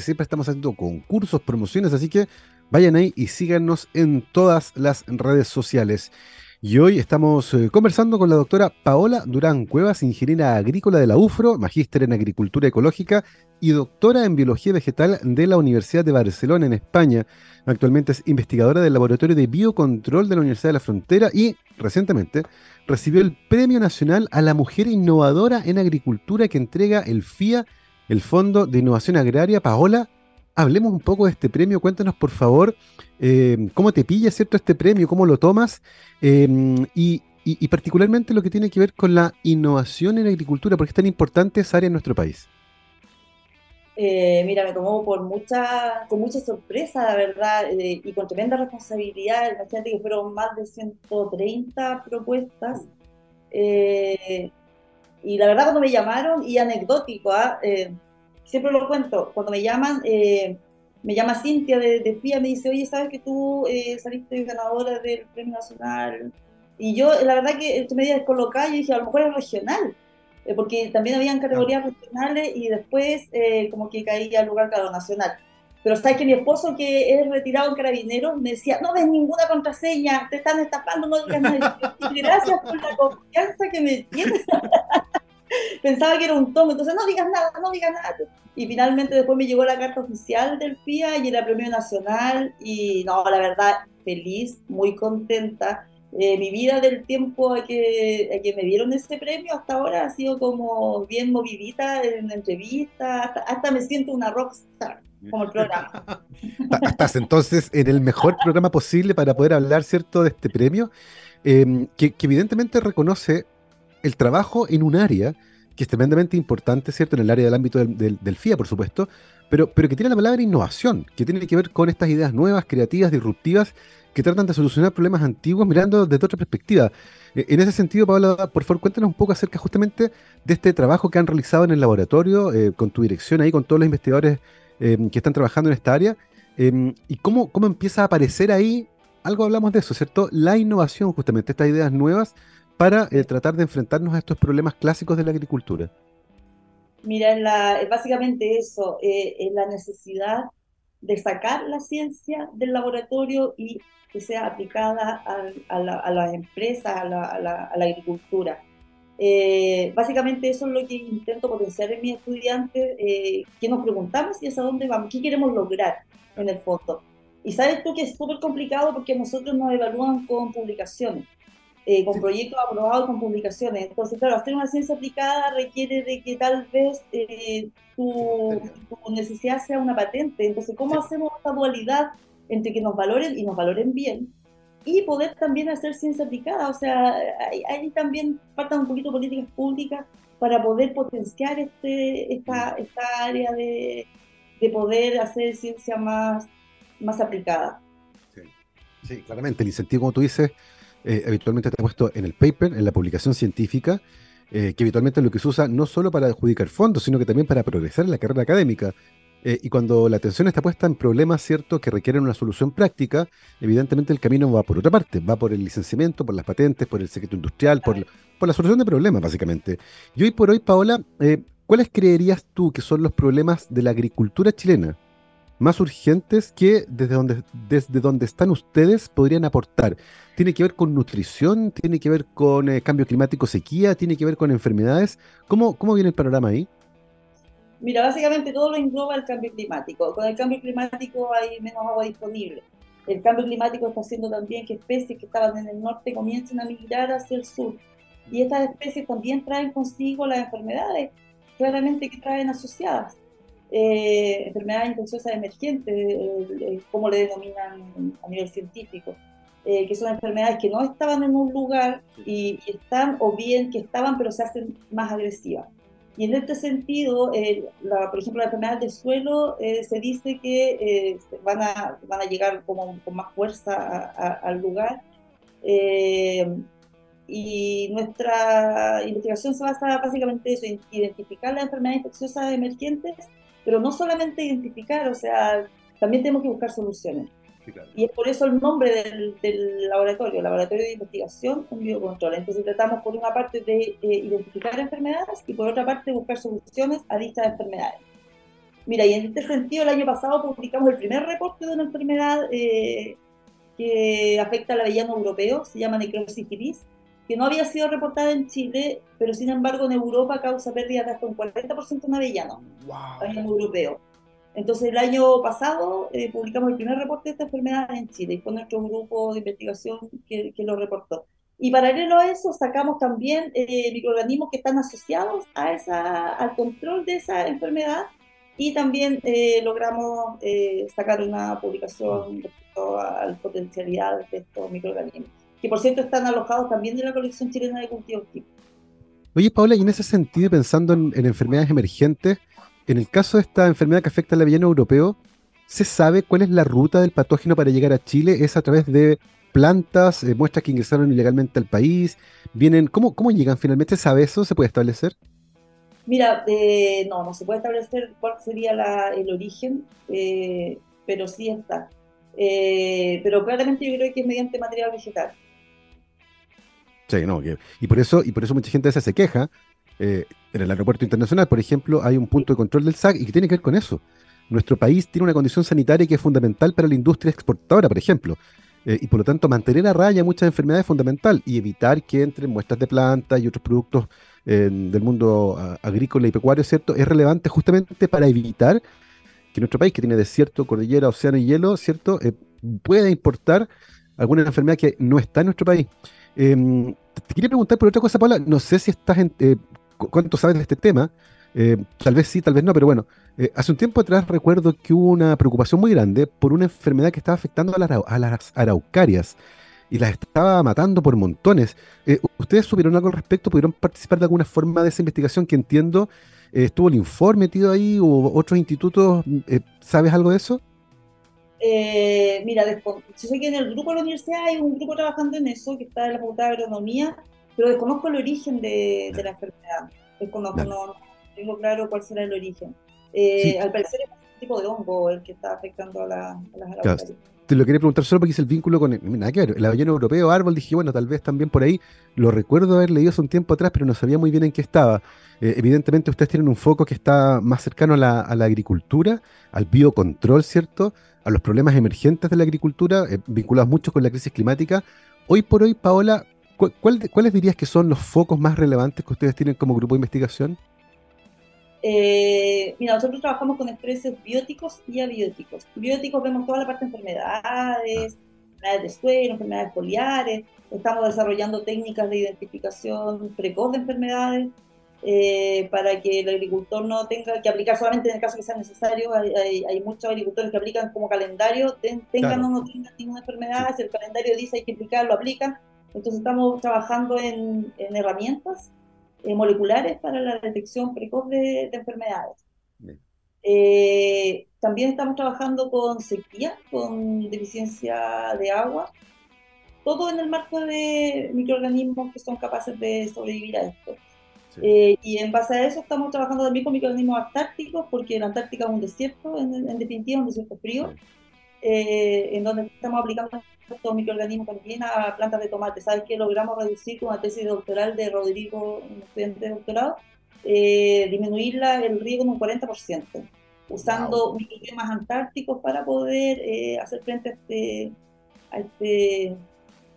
Siempre estamos haciendo concursos, promociones, así que vayan ahí y síganos en todas las redes sociales. Y hoy estamos eh, conversando con la doctora Paola Durán Cuevas, ingeniera agrícola de la UFRO, magíster en agricultura ecológica y doctora en biología vegetal de la Universidad de Barcelona en España. Actualmente es investigadora del Laboratorio de Biocontrol de la Universidad de la Frontera y recientemente recibió el Premio Nacional a la Mujer Innovadora en Agricultura que entrega el FIA, el Fondo de Innovación Agraria. Paola, hablemos un poco de este premio. Cuéntanos, por favor, eh, cómo te pilla, ¿cierto?, este premio, cómo lo tomas em, y, particularmente lo que tiene que ver con la innovación en agricultura, porque es tan importante esa área en nuestro país. Eh, mira, me tomó por mucha, con mucha sorpresa, la verdad, eh, y con tremenda responsabilidad. Imagínate que fueron más de 130 propuestas. y la verdad, cuando me llamaron, y anecdótico, ¿ah? Siempre lo cuento, cuando me llaman, eh, me llama Cintia de, de, FIA, me dice, oye, ¿sabes que tú eh, saliste ganadora del Premio Nacional? Y yo, la verdad que estoy media descolocada y dije, a lo mejor es regional, eh, porque también habían categorías regionales y después como que caía al lugar cada nacional. Pero sabes que mi esposo, que es retirado en carabineros, me decía, no ves ninguna contraseña, te están estafando, no digas nada. Gracias por la confianza que me tienes. Pensaba que era un tomo, entonces no digas nada, no digas nada. Y finalmente después me llegó la carta oficial del FIA y era premio nacional y no, la verdad, feliz, muy contenta. eh, mi vida del tiempo a que, que me dieron este premio hasta ahora ha sido como bien movidita en entrevistas, hasta, me siento una rockstar como el programa. Estás entonces en el mejor programa posible para poder hablar, ¿cierto?, de este premio, em, que, evidentemente reconoce el trabajo en un área que es tremendamente importante, ¿cierto?, en el área del ámbito del, FIA, por supuesto, pero, pero que tiene la palabra innovación, que tiene que ver con estas ideas nuevas, creativas, disruptivas, que tratan de solucionar problemas antiguos mirando desde otra perspectiva. E, en ese sentido, Paola, por favor, cuéntanos un poco acerca justamente de este trabajo que han realizado en el laboratorio, eh, con tu dirección ahí, con todos los investigadores em, que están trabajando en esta área, em, y cómo, cómo empieza a aparecer ahí, algo hablamos de eso, ¿cierto? La innovación, justamente, estas ideas nuevas para eh, tratar de enfrentarnos a estos problemas clásicos de la agricultura. Mira, la, básicamente eso, eh, es la necesidad de sacar la ciencia del laboratorio y que sea aplicada a, las empresas, a la, agricultura. Eh, básicamente eso es lo que intento potenciar en mis estudiantes, eh, que nos preguntamos y es a dónde vamos, qué queremos lograr en el fondo. Y sabes tú que es súper complicado porque nosotros nos evalúan con publicaciones, eh, con proyectos aprobados con publicaciones. Entonces, claro, hacer una ciencia aplicada requiere de que tal vez tu, tu, necesidad sea una patente. Entonces, ¿cómo hacemos esta dualidad entre que nos valoren y nos valoren bien y poder también hacer ciencia aplicada. O sea, ahí, también faltan un poquito políticas públicas para poder potenciar este, esta, esta área de, de poder hacer ciencia más, más aplicada. Sí. claramente, el incentivo, como tú dices, eh, habitualmente está puesto en el paper, en la publicación científica, eh, que habitualmente es lo que se usa no solo para adjudicar fondos, sino que también para progresar en la carrera académica. Eh, y cuando la atención está puesta en problemas, ¿cierto?, que requieren una solución práctica, evidentemente el camino va por otra parte, va por el licenciamiento, por las patentes, por el secreto industrial, por, por la solución de problemas, básicamente. Y hoy por hoy, Paola, ¿cuáles creerías tú que son los problemas de la agricultura chilena más urgentes que desde donde, desde donde están ustedes podrían aportar? ¿Tiene que ver con nutrición? ¿Tiene que ver con eh, cambio climático, sequía? ¿Tiene que ver con enfermedades? ¿Cómo, cómo viene el panorama ahí? Mira, básicamente todo lo engloba el cambio climático. Con el cambio climático hay menos agua disponible. El cambio climático está haciendo también que especies que estaban en el norte comiencen a migrar hacia el sur. Y estas especies también traen consigo las enfermedades, claramente que traen asociadas. Eh, enfermedades infecciosas emergentes, eh, como le denominan a nivel científico, eh, que son enfermedades que no estaban en un lugar y, y, están, o bien que estaban pero se hacen más agresivas. Y en este sentido, la, por ejemplo, la enfermedad del suelo eh, se dice que eh, van, a, van a llegar como, con más fuerza al lugar. Eh, y nuestra investigación se basa básicamente en eso, identificar las enfermedades infecciosas emergentes, pero no solamente identificar, o sea, también tenemos que buscar soluciones. Y es por eso el nombre del, del, laboratorio, Laboratorio de Investigación en Biocontrol. Entonces tratamos por una parte de eh, identificar enfermedades y por otra parte buscar soluciones a dichas enfermedades. Mira, y en este sentido el año pasado publicamos el primer reporte de una enfermedad eh, que afecta al avellano europeo, se llama necrosis que no había sido reportada en Chile, pero sin embargo en Europa causa pérdidas de hasta un 40% en avellano, wow. avellano europeo. Entonces, el año pasado eh, publicamos el primer reporte de esta enfermedad en Chile y fue nuestro grupo de investigación que, lo reportó. Y paralelo a eso, sacamos también eh, microorganismos que están asociados a esa, al control de esa enfermedad y también eh, logramos sacar una publicación respecto a la potencialidad de estos microorganismos, que por cierto están alojados también en la colección chilena de cultivos Oye, Paula, y en ese sentido, pensando en enfermedades emergentes, en el caso de esta enfermedad que afecta al avellano europeo, ¿se sabe cuál es la ruta del patógeno para llegar a Chile? ¿Es a través de plantas, eh, muestras que ingresaron ilegalmente al país? ¿Vienen, cómo, ¿Cómo llegan finalmente? ¿Se ¿Sabe eso? ¿Se puede establecer? Mira, eh, no, no se puede establecer cuál sería el origen, eh, pero sí está. pero claramente yo creo que es mediante material vegetal. Sí, no, y por eso, y por eso mucha gente se queja, eh, en el aeropuerto internacional, por ejemplo, hay un punto de control del SAC y que tiene que ver con eso. Nuestro país tiene una condición sanitaria que es fundamental para la industria exportadora, por ejemplo. Eh, y por lo tanto, mantener a raya muchas enfermedades es fundamental y evitar que entren muestras de plantas y otros productos eh, del mundo agrícola y pecuario, ¿cierto? Es relevante justamente para evitar que nuestro país, que tiene desierto, cordillera, océano y hielo, ¿cierto? pueda importar alguna enfermedad que no está en nuestro país. Em, te quería preguntar por otra cosa, Paula, no sé si estás en, eh, cuánto sabes de este tema, eh, tal vez sí, tal vez no, pero bueno, eh, hace un tiempo atrás recuerdo que hubo una preocupación muy grande por una enfermedad que estaba afectando a, las araucarias y las estaba matando por montones. ¿Ustedes supieron algo al respecto? ¿Pudieron participar de alguna forma de esa investigación que entiendo estuvo el informe metido ahí o otros institutos? ¿Sabes algo de eso? Eh, mira, yo sé que en el grupo de la universidad hay un grupo trabajando en eso, que está en la Facultad de Agronomía, pero desconozco el origen de, la enfermedad. Desconozco, no, tengo claro cuál será el origen. Eh, al parecer es un tipo de hongo el que está afectando a, las araucarias. Te lo quería preguntar solo porque es el vínculo con el, nada que ver, el avellano europeo, árbol, dije, bueno, tal vez también por ahí, lo recuerdo haber leído hace un tiempo atrás, pero no sabía muy bien en qué estaba. Eh, evidentemente ustedes tienen un foco que está más cercano a la, a la agricultura, al biocontrol, ¿cierto? A los problemas emergentes de la agricultura, eh, vinculados mucho con la crisis climática. Hoy por hoy, Paola, ¿cuáles dirías que son los focos más relevantes que ustedes tienen como grupo de investigación? Eh, mira, nosotros trabajamos con estreses bióticos y abióticos. Bióticos vemos toda la parte de enfermedades, enfermedades de suelo, enfermedades foliares. Estamos desarrollando técnicas de identificación precoz de enfermedades eh, para que el agricultor no tenga que aplicar solamente en el caso que sea necesario. Hay, muchos agricultores que aplican como calendario, tengan o no tengan ninguna enfermedad, si el calendario dice hay que aplicar, lo aplican. Entonces estamos trabajando en, herramientas eh, moleculares para la detección precoz de, enfermedades. Eh, también estamos trabajando con sequía, con deficiencia de agua, todo en el marco de microorganismos que son capaces de sobrevivir a esto. Eh, y en base a eso estamos trabajando también con microorganismos antárticos, porque la Antártica es un desierto, en, definitiva, un desierto frío, eh, en donde estamos aplicando estos microorganismos también a plantas de tomate. ¿Sabes que logramos reducir con la tesis doctoral de Rodrigo, un estudiante de doctorado, eh, disminuir el riego en un 40%, usando microorganismos antárticos para poder hacer frente a este, a este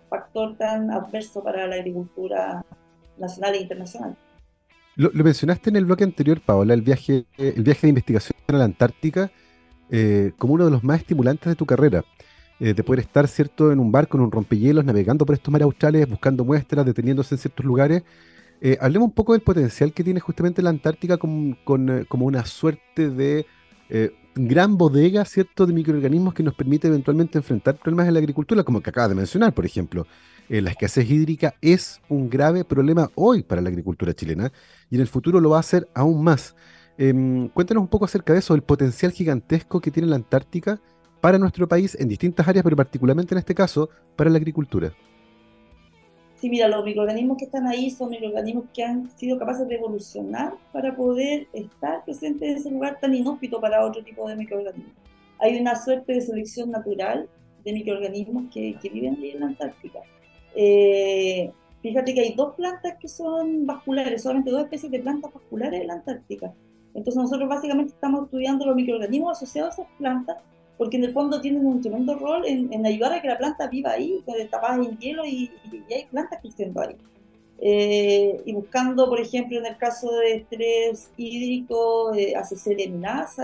factor tan adverso para la agricultura nacional e internacional. Lo, mencionaste en el bloque anterior, Paola, el viaje, el viaje de investigación a la Antártica eh, como uno de los más estimulantes de tu carrera. Eh, de poder estar, ¿cierto?, en un barco, en un rompehielos, navegando por estos mares australes, buscando muestras, deteniéndose en ciertos lugares. Eh, hablemos un poco del potencial que tiene justamente la Antártica con, como una suerte de gran bodega, ¿cierto?, de microorganismos que nos permite eventualmente enfrentar problemas en la agricultura, como que acabas de mencionar, por ejemplo. La escasez hídrica es un grave problema hoy para la agricultura chilena y en el futuro lo va a hacer aún más. Em, cuéntanos un poco acerca de eso, el potencial gigantesco que tiene la Antártica para nuestro país en distintas áreas, pero particularmente en este caso para la agricultura. Sí, mira, los microorganismos que están ahí son microorganismos que han sido capaces de evolucionar para poder estar presentes en ese lugar tan inhóspito para otro tipo de microorganismos. Hay una suerte de selección natural de microorganismos que, que viven ahí en la Antártica. Eh, Fíjate que hay dos plantas que son vasculares, solamente dos especies de plantas vasculares en la Antártica. Entonces nosotros básicamente estamos estudiando los microorganismos asociados a esas plantas, porque en el fondo tienen un tremendo rol en, ayudar a que la planta viva ahí, tapada en hielo y, hay plantas creciendo ahí. Eh, y buscando, por ejemplo, en el caso de estrés hídrico, eh, ACC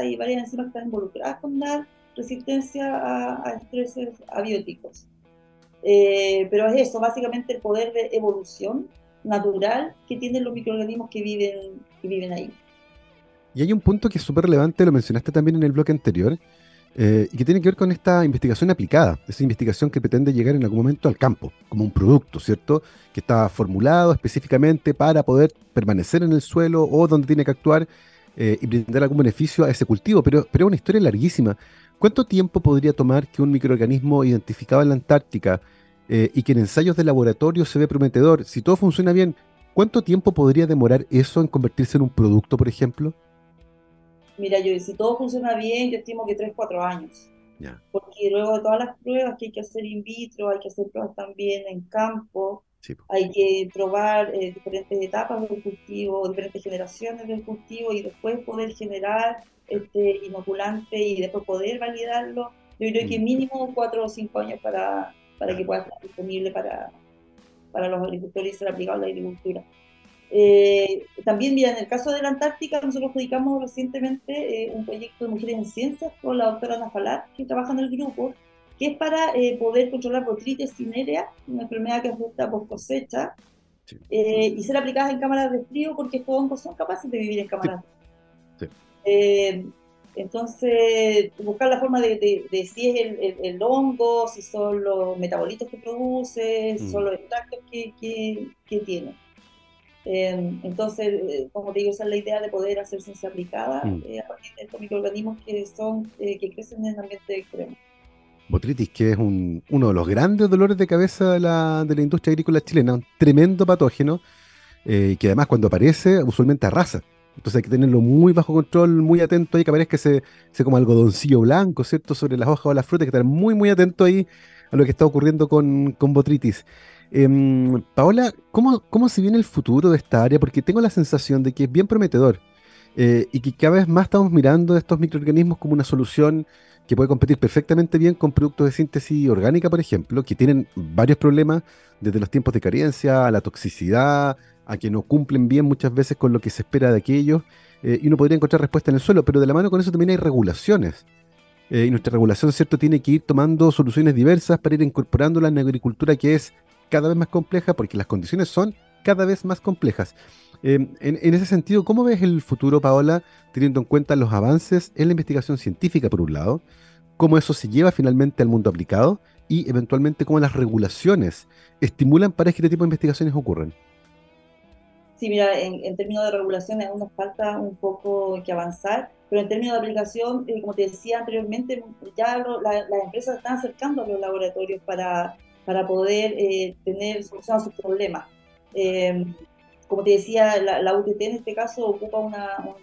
y varias enzimas que están involucradas con la resistencia a, a abióticos. Eh, pero es eso, básicamente el poder de evolución natural que tienen los microorganismos que viven, que viven ahí. Y hay un punto que es súper relevante, lo mencionaste también en el bloque anterior, eh, y que tiene que ver con esta investigación aplicada, esa investigación que pretende llegar en algún momento al campo, como un producto, ¿cierto? Que está formulado específicamente para poder permanecer en el suelo o donde tiene que actuar eh, y brindar algún beneficio a ese cultivo, pero, pero es una historia larguísima. ¿Cuánto tiempo podría tomar que un microorganismo identificado en la Antártica eh, y que en ensayos de laboratorio se ve prometedor, si todo funciona bien, ¿cuánto tiempo podría demorar eso en convertirse en un producto, por ejemplo? Mira, yo si todo funciona bien, yo estimo que 3, 4 años. Porque luego de todas las pruebas que hay que hacer in vitro, hay que hacer pruebas también en campo, hay que probar eh, diferentes etapas del cultivo, diferentes generaciones del cultivo y después poder generar este inoculante y después poder validarlo. Yo creo que mm. mínimo cuatro o cinco años para, para que pueda estar disponible para, para los agricultores y ser aplicado a la agricultura. Eh, también, mira, en el caso de la Antártica, nosotros dedicamos recientemente eh, un proyecto de mujeres en ciencias con la doctora Ana Falar, que trabaja en el grupo, que es para eh, poder controlar botrytis cinerea, una enfermedad que afecta por cosecha, eh, y ser aplicadas en cámaras de frío porque estos hongos son capaces de vivir en cámaras de frío. Entonces, buscar la forma de, si es el, hongo, si son los metabolitos que produce, si son mm. los extractos que, que tiene. Em, entonces, eh, como te digo, esa es la idea de poder hacer ciencia aplicada mm. eh, a partir de estos microorganismos que, son, eh, que crecen en el ambiente extremo. Botritis, que es uno de los grandes dolores de cabeza de la, de la industria agrícola chilena, un tremendo patógeno, que además cuando aparece usualmente arrasa. Entonces hay que tenerlo muy bajo control, muy atento ahí, que aparezca ese, ese como algodoncillo blanco, ¿cierto? Sobre las hojas o las frutas, hay que estar muy, muy atento ahí a lo que está ocurriendo con, con botritis. Em, Paola, ¿cómo, ¿cómo se viene el futuro de esta área? Porque tengo la sensación de que es bien prometedor eh, y que cada vez más estamos mirando estos microorganismos como una solución que puede competir perfectamente bien con productos de síntesis orgánica, por ejemplo, que tienen varios problemas, desde los tiempos de carencia, a la toxicidad, a que no cumplen bien muchas veces con lo que se espera de aquellos, eh, y uno podría encontrar respuesta en el suelo, pero de la mano con eso también hay regulaciones. Eh, y nuestra regulación, ¿cierto?, tiene que ir tomando soluciones diversas para ir incorporándola en la agricultura que es cada vez más compleja porque las condiciones son cada vez más complejas. Em, en, ese sentido, ¿cómo ves el futuro, Paola, teniendo en cuenta los avances en la investigación científica, por un lado, cómo eso se lleva finalmente al mundo aplicado y eventualmente cómo las regulaciones estimulan para que este tipo de investigaciones ocurran? Sí, mira, en, términos de regulaciones aún nos falta un poco que avanzar, pero en términos de aplicación, eh, como te decía anteriormente, ya las empresas están acercando a los laboratorios para para poder eh, tener solución a sus problemas. Eh, como te decía, la, UTT en este caso ocupa un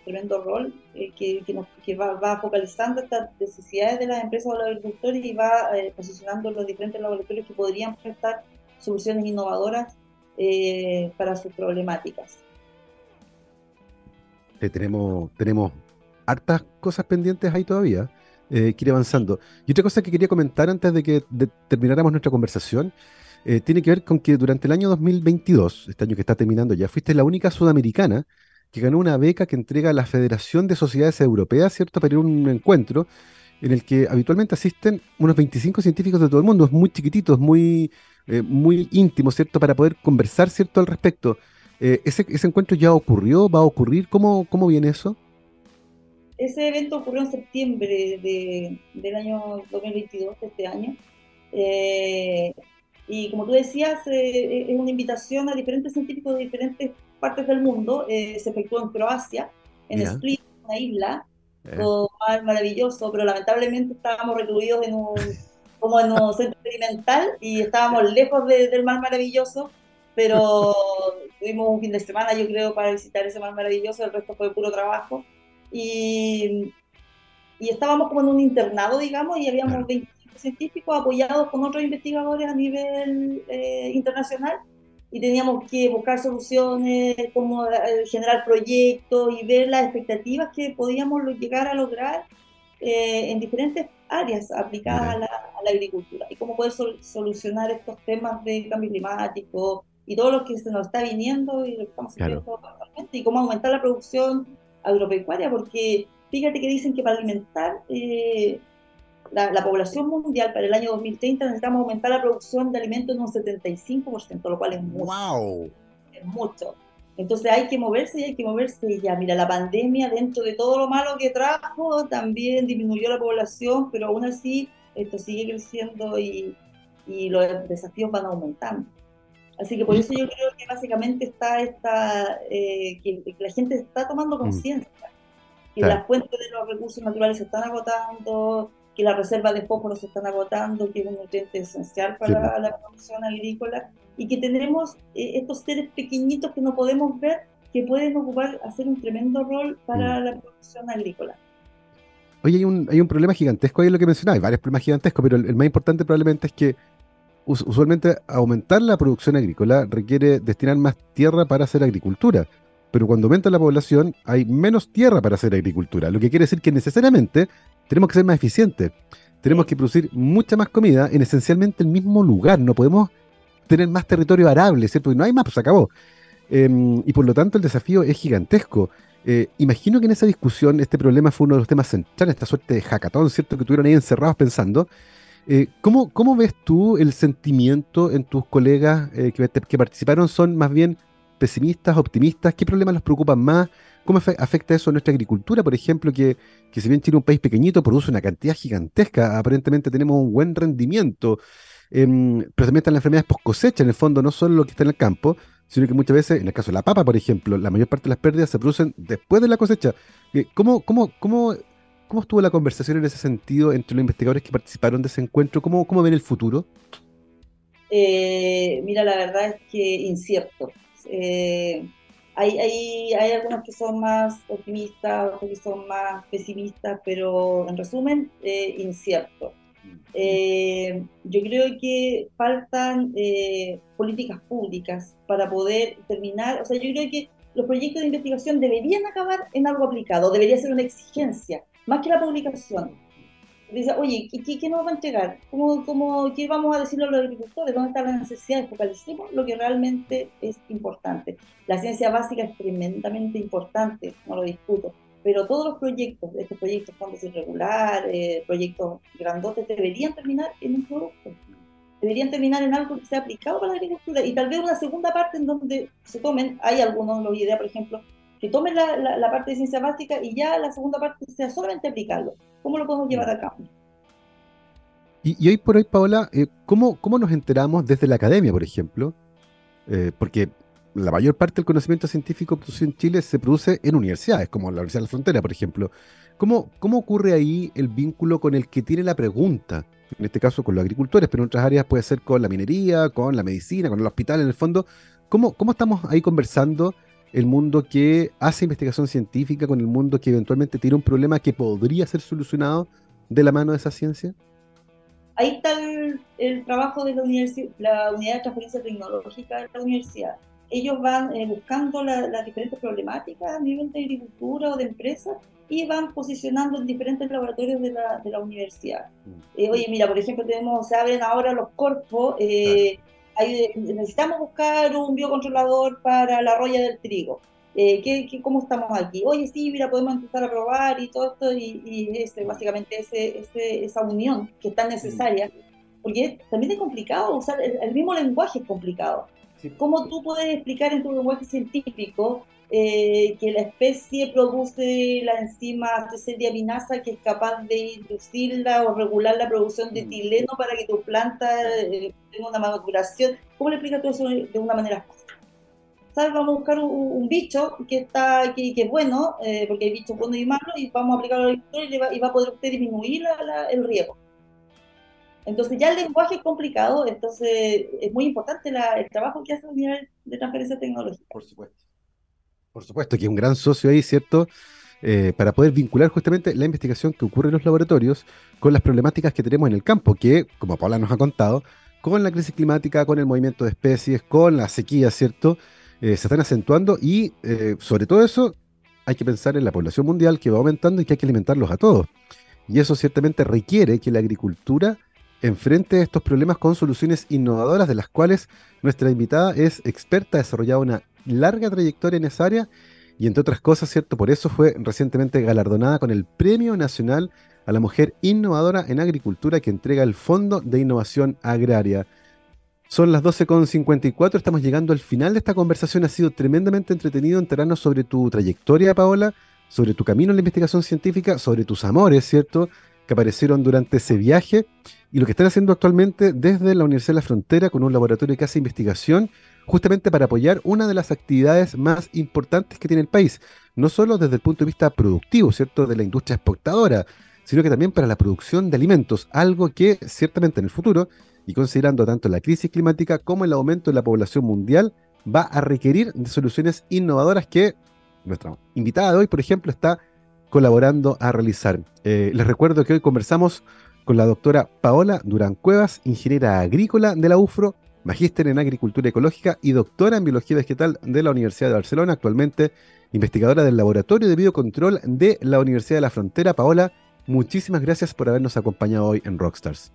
tremendo rol eh, que, que, va, focalizando estas necesidades de las empresas o los agricultores y va posicionando los diferentes laboratorios que podrían prestar soluciones innovadoras para sus problemáticas. tenemos, tenemos hartas cosas pendientes ahí todavía eh, avanzando. Y otra cosa que quería comentar antes de que termináramos nuestra conversación, eh, tiene que ver con que durante el año 2022, este año que está terminando ya, fuiste la única sudamericana que ganó una beca que entrega la Federación de Sociedades Europeas, ¿cierto?, para ir a un encuentro en el que habitualmente asisten unos 25 científicos de todo el mundo, es muy chiquititos, muy, eh, muy íntimo, ¿cierto?, para poder conversar, ¿cierto?, al respecto. Eh, ese, ese, encuentro ya ocurrió? ¿Va a ocurrir? ¿Cómo, cómo viene eso? ese evento ocurrió en septiembre de, del año 2022, de este año. Eh, y como tú decías, eh, es una invitación a diferentes científicos de diferentes partes del mundo. Eh, se efectuó en Croacia, en Split, una isla, todo maravilloso, pero lamentablemente estábamos recluidos en un, como en un centro experimental y estábamos lejos del mar maravilloso, pero tuvimos un fin de semana, yo creo, para visitar ese mar maravilloso, el resto fue puro trabajo. Y, y estábamos como en un internado, digamos, y habíamos 25 científicos apoyados con otros investigadores a nivel eh, internacional y teníamos que buscar soluciones, cómo eh, generar proyectos y ver las expectativas que podíamos llegar a lograr eh, en diferentes áreas aplicadas a la, agricultura y cómo poder solucionar estos temas de cambio climático y todo lo que se nos está viniendo y lo que estamos haciendo actualmente y cómo aumentar la producción agropecuaria, porque fíjate que dicen que para alimentar eh, la, población mundial para el año 2030 necesitamos aumentar la producción de alimentos en un 75%, lo cual es mucho. ¡Wow! Es mucho. Entonces hay que moverse y hay que moverse ya. Mira, la pandemia, dentro de todo lo malo que trajo, también disminuyó la población, pero aún así esto sigue creciendo y, y los desafíos van aumentando. Así que por eso yo creo que básicamente está esta, eh, que, la gente está tomando mm. conciencia, que las fuentes de los recursos naturales se están agotando, que las reservas de fósforo se están agotando, que es un nutriente esencial para la producción agrícola, y que tenemos eh, estos seres pequeñitos que no podemos ver, que pueden ocupar, hacer un tremendo rol para mm. la producción agrícola. Oye, hay un, hay un problema gigantesco ahí en lo que mencionaba, hay varios problemas gigantescos, pero el más importante probablemente es que usualmente aumentar la producción agrícola requiere destinar más tierra para hacer agricultura. Pero cuando aumenta la población hay menos tierra para hacer agricultura, lo que quiere decir que necesariamente tenemos que ser más eficientes. Tenemos que producir mucha más comida en esencialmente el mismo lugar. No podemos tener más territorio arable, ¿cierto? Porque no hay más, pues acabó. Em, y por lo tanto el desafío es gigantesco. Eh, imagino que en esa discusión este problema fue uno de los temas centrales, esta suerte de hackathon, ¿cierto? Que tuvieron ahí encerrados pensando. Eh, ¿cómo, ¿cómo, ves tú el sentimiento en tus colegas eh, que, que, participaron? ¿Son más bien pesimistas, optimistas? ¿Qué problemas los preocupan más? ¿Cómo afecta eso a nuestra agricultura, por ejemplo, que, que si bien Chile es un país pequeñito, produce una cantidad gigantesca? Aparentemente tenemos un buen rendimiento, em, pero también están las enfermedades post cosecha, en el fondo, no solo lo que está en el campo, sino que muchas veces, en el caso de la papa, por ejemplo, la mayor parte de las pérdidas se producen después de la cosecha. Eh, ¿Cómo, cómo, cómo, cómo estuvo la conversación en ese sentido entre los investigadores que participaron de ese encuentro? ¿Cómo, cómo ven el futuro? Eh, mira, la verdad es que incierto. Eh, hay, hay, hay, algunos que son más optimistas, otros que son más pesimistas, pero en resumen, incierto. Eh, yo creo que faltan eh, políticas públicas para poder terminar, o sea, yo creo que los proyectos de investigación deberían acabar en algo aplicado, debería ser una exigencia, más que la publicación. Dice, oye, ¿qué, nos vamos a entregar? ¿Cómo, cómo, ¿Qué vamos a decirle a los agricultores? ¿Dónde están las necesidades? Focalicemos lo que realmente es importante. La ciencia básica es tremendamente importante, no lo discuto, pero todos los proyectos, estos proyectos fondos irregulares, eh, proyectos grandotes, deberían terminar en un producto. Deberían terminar en algo que sea aplicado para la agricultura y tal vez una segunda parte en donde se tomen, hay algunos, lo idea, por ejemplo, que tomen la, la, parte de ciencia básica y ya la segunda parte sea solamente aplicarlo. ¿Cómo lo podemos llevar a cabo? Y, hoy por hoy, Paola, eh, ¿cómo, ¿cómo nos enteramos desde la academia, por ejemplo? Eh, porque la mayor parte del conocimiento científico producido en Chile se produce en universidades, como la Universidad de la Frontera, por ejemplo. ¿Cómo, ¿Cómo ocurre ahí el vínculo con el que tiene la pregunta? En este caso con los agricultores, pero en otras áreas puede ser con la minería, con la medicina, con el hospital, en el fondo. ¿Cómo, cómo estamos ahí conversando el mundo que hace investigación científica con el mundo que eventualmente tiene un problema que podría ser solucionado de la mano de esa ciencia? Ahí está el, trabajo de la, la unidad de transferencia tecnológica de la universidad ellos van eh, buscando las diferentes problemáticas a nivel de agricultura o de empresas y van posicionando en diferentes laboratorios de la, de la universidad. Mm. Eh, oye, mira, por ejemplo, tenemos, se abren ahora los corpos, eh, necesitamos buscar un biocontrolador para la roya del trigo. ¿qué, cómo estamos aquí? Oye, sí, mira, podemos empezar a probar y todo esto, y, y ese, básicamente ese, ese, esa unión que es tan necesaria, mm. porque también es complicado, usar el mismo lenguaje es complicado. ¿Cómo tú puedes explicar en tu lenguaje científico eh, que la especie produce la enzima diaminasa que es capaz de inducirla o regular la producción de mm. etileno para que tu planta eh, tenga una maduración? ¿Cómo le explicas tú eso de una manera fácil? ¿Sabes? Vamos a buscar un, bicho que está que, que es bueno, eh, porque hay bichos buenos y malos, y vamos a aplicarlo al agricultor y, va, y va a poder usted disminuir el riesgo. Entonces ya el lenguaje es complicado, entonces es muy importante el trabajo que hace la unidad de transferencia tecnológica. Por supuesto. Por supuesto que un gran socio ahí, ¿cierto? Eh, para poder vincular justamente la investigación que ocurre en los laboratorios con las problemáticas que tenemos en el campo, que, como Paula nos ha contado, con la crisis climática, con el movimiento de especies, con la sequía, ¿cierto? Eh, se están acentuando y eh, sobre todo eso hay que pensar en la población mundial que va aumentando y que hay que alimentarlos a todos. Y eso ciertamente requiere que la agricultura enfrente a estos problemas con soluciones innovadoras, de las cuales nuestra invitada es experta, ha desarrollado una larga trayectoria en esa área y entre otras cosas, ¿cierto? Por eso fue recientemente galardonada con el Premio Nacional a la Mujer Innovadora en Agricultura que entrega el Fondo de Innovación Agraria. Son las 12.54, estamos llegando al final de esta conversación. Ha sido tremendamente entretenido enterarnos sobre tu trayectoria, Paola, sobre tu camino en la investigación científica, sobre tus amores, ¿cierto? Que aparecieron durante ese viaje y lo que están haciendo actualmente desde la Universidad de la Frontera con un laboratorio que hace investigación justamente para apoyar una de las actividades más importantes que tiene el país, no solo desde el punto de vista productivo, ¿cierto?, de la industria exportadora, sino que también para la producción de alimentos, algo que ciertamente en el futuro, y considerando tanto la crisis climática como el aumento de la población mundial, va a requerir de soluciones innovadoras que nuestra invitada de hoy, por ejemplo, está colaborando a realizar. Eh, les recuerdo que hoy conversamos con la doctora Paola Durán Cuevas, ingeniera agrícola de la UFRO, magíster en agricultura ecológica y doctora en biología vegetal de la Universidad de Barcelona, actualmente investigadora del Laboratorio de Biocontrol de la Universidad de la Frontera. Paola, muchísimas gracias por habernos acompañado hoy en Rockstars.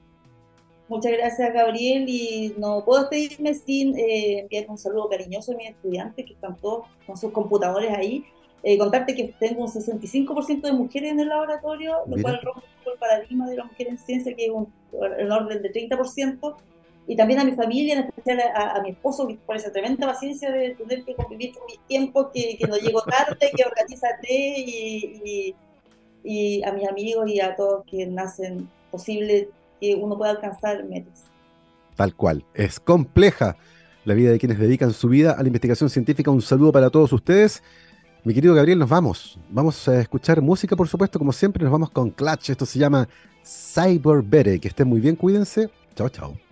Muchas gracias, Gabriel, y no puedo despedirme sin eh, enviar un saludo cariñoso a mis estudiantes que están todos con sus computadores ahí Eh, contarte que tengo un 65% de mujeres en el laboratorio, lo cual rompe el paradigma de la mujer en ciencia, que es un, el orden de 30%, y también a mi familia, en especial a, mi esposo, que por esa tremenda paciencia de tener que convivir con mis tiempos, que, que no llego tarde, que organiza y, y, a mis amigos y a todos que nacen posible que uno pueda alcanzar metas. Tal cual, es compleja la vida de quienes dedican su vida a la investigación científica. Un saludo para todos ustedes. Mi querido Gabriel, nos vamos. Vamos a escuchar música, por supuesto, como siempre. Nos vamos con Clutch. Esto se llama Cyber Bere. Que estén muy bien, cuídense. Chao, chao.